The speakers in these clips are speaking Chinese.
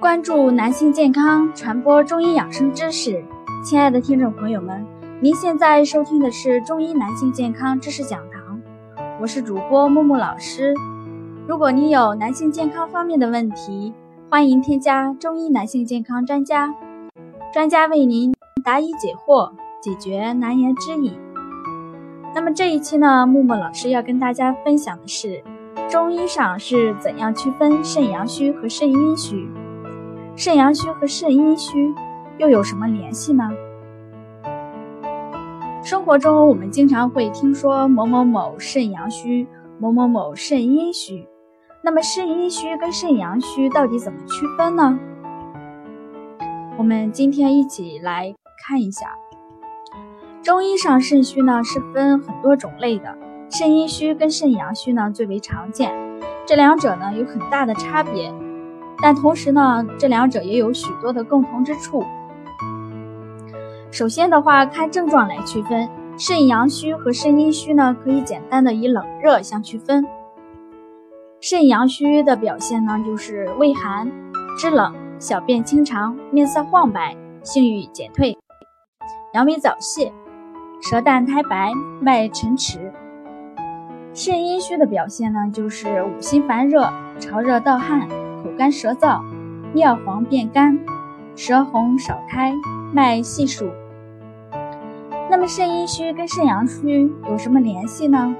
关注男性健康，传播中医养生知识。亲爱的听众朋友们，您现在收听的是中医男性健康知识讲堂，我是主播木木老师。如果你有男性健康方面的问题，欢迎添加中医男性健康专家，专家为您答疑解惑，解决难言之隐。那么这一期呢，木木老师要跟大家分享的是，中医上是怎样区分肾阳虚和肾阴虚。肾阳虚和肾阴虚又有什么联系呢？生活中我们经常会听说某某某肾阳虚，某某某肾阴虚。那么肾阴虚跟肾阳虚到底怎么区分呢？我们今天一起来看一下。中医上肾虚呢是分很多种类的，肾阴虚跟肾阳虚呢最为常见，这两者呢有很大的差别。但同时呢，这两者也有许多的共同之处。首先的话，看症状来区分，肾阳虚和肾阴虚呢，可以简单的以冷热相区分。肾阳虚的表现呢，就是畏寒、肢冷、小便清长、面色晃白、性欲减退、阳痿早泄、舌淡苔白、脉沉迟。肾阴虚的表现呢，就是五心烦热、潮热盗汗。口干舌燥，尿黄变干，舌红少苔，脉细数。那么肾阴虚跟肾阳虚有什么联系呢？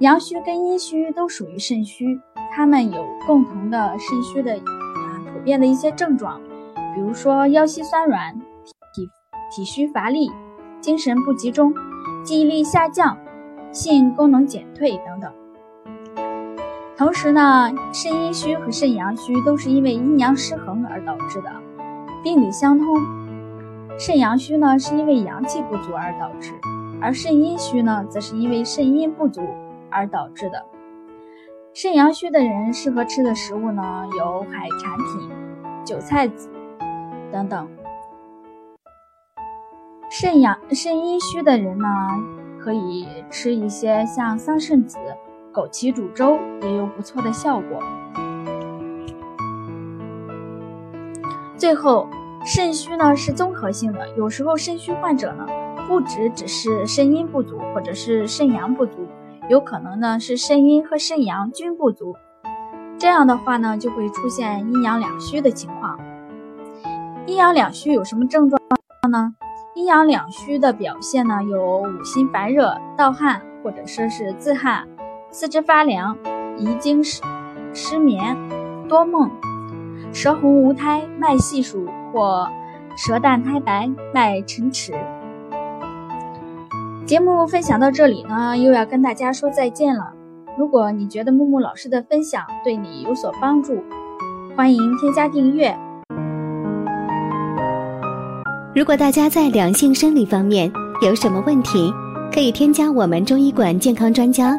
阳虚跟阴虚都属于肾虚，它们有共同的肾虚的啊普遍的一些症状，比如说腰膝酸软、体体虚乏力、精神不集中、记忆力下降、性功能减退等等。同时呢，肾阴虚和肾阳虚都是因为阴阳失衡而导致的，病理相通。肾阳虚呢是因为阳气不足而导致，而肾阴虚呢则是因为肾阴不足而导致的。肾阳虚的人适合吃的食物呢有海产品、韭菜籽等等。肾阳肾阴虚的人呢可以吃一些像桑葚子。枸杞煮粥也有不错的效果。最后，肾虚呢是综合性的，有时候肾虚患者呢不只只是肾阴不足，或者是肾阳不足，有可能呢是肾阴和肾阳均不足。这样的话呢，就会出现阴阳两虚的情况。阴阳两虚有什么症状呢？阴阳两虚的表现呢有五心烦热、盗汗，或者说是自汗。四肢发凉、遗精失失眠、多梦、舌红无苔、脉细数或舌淡苔白、脉沉迟。节目分享到这里呢，又要跟大家说再见了。如果你觉得木木老师的分享对你有所帮助，欢迎添加订阅。如果大家在两性生理方面有什么问题，可以添加我们中医馆健康专家。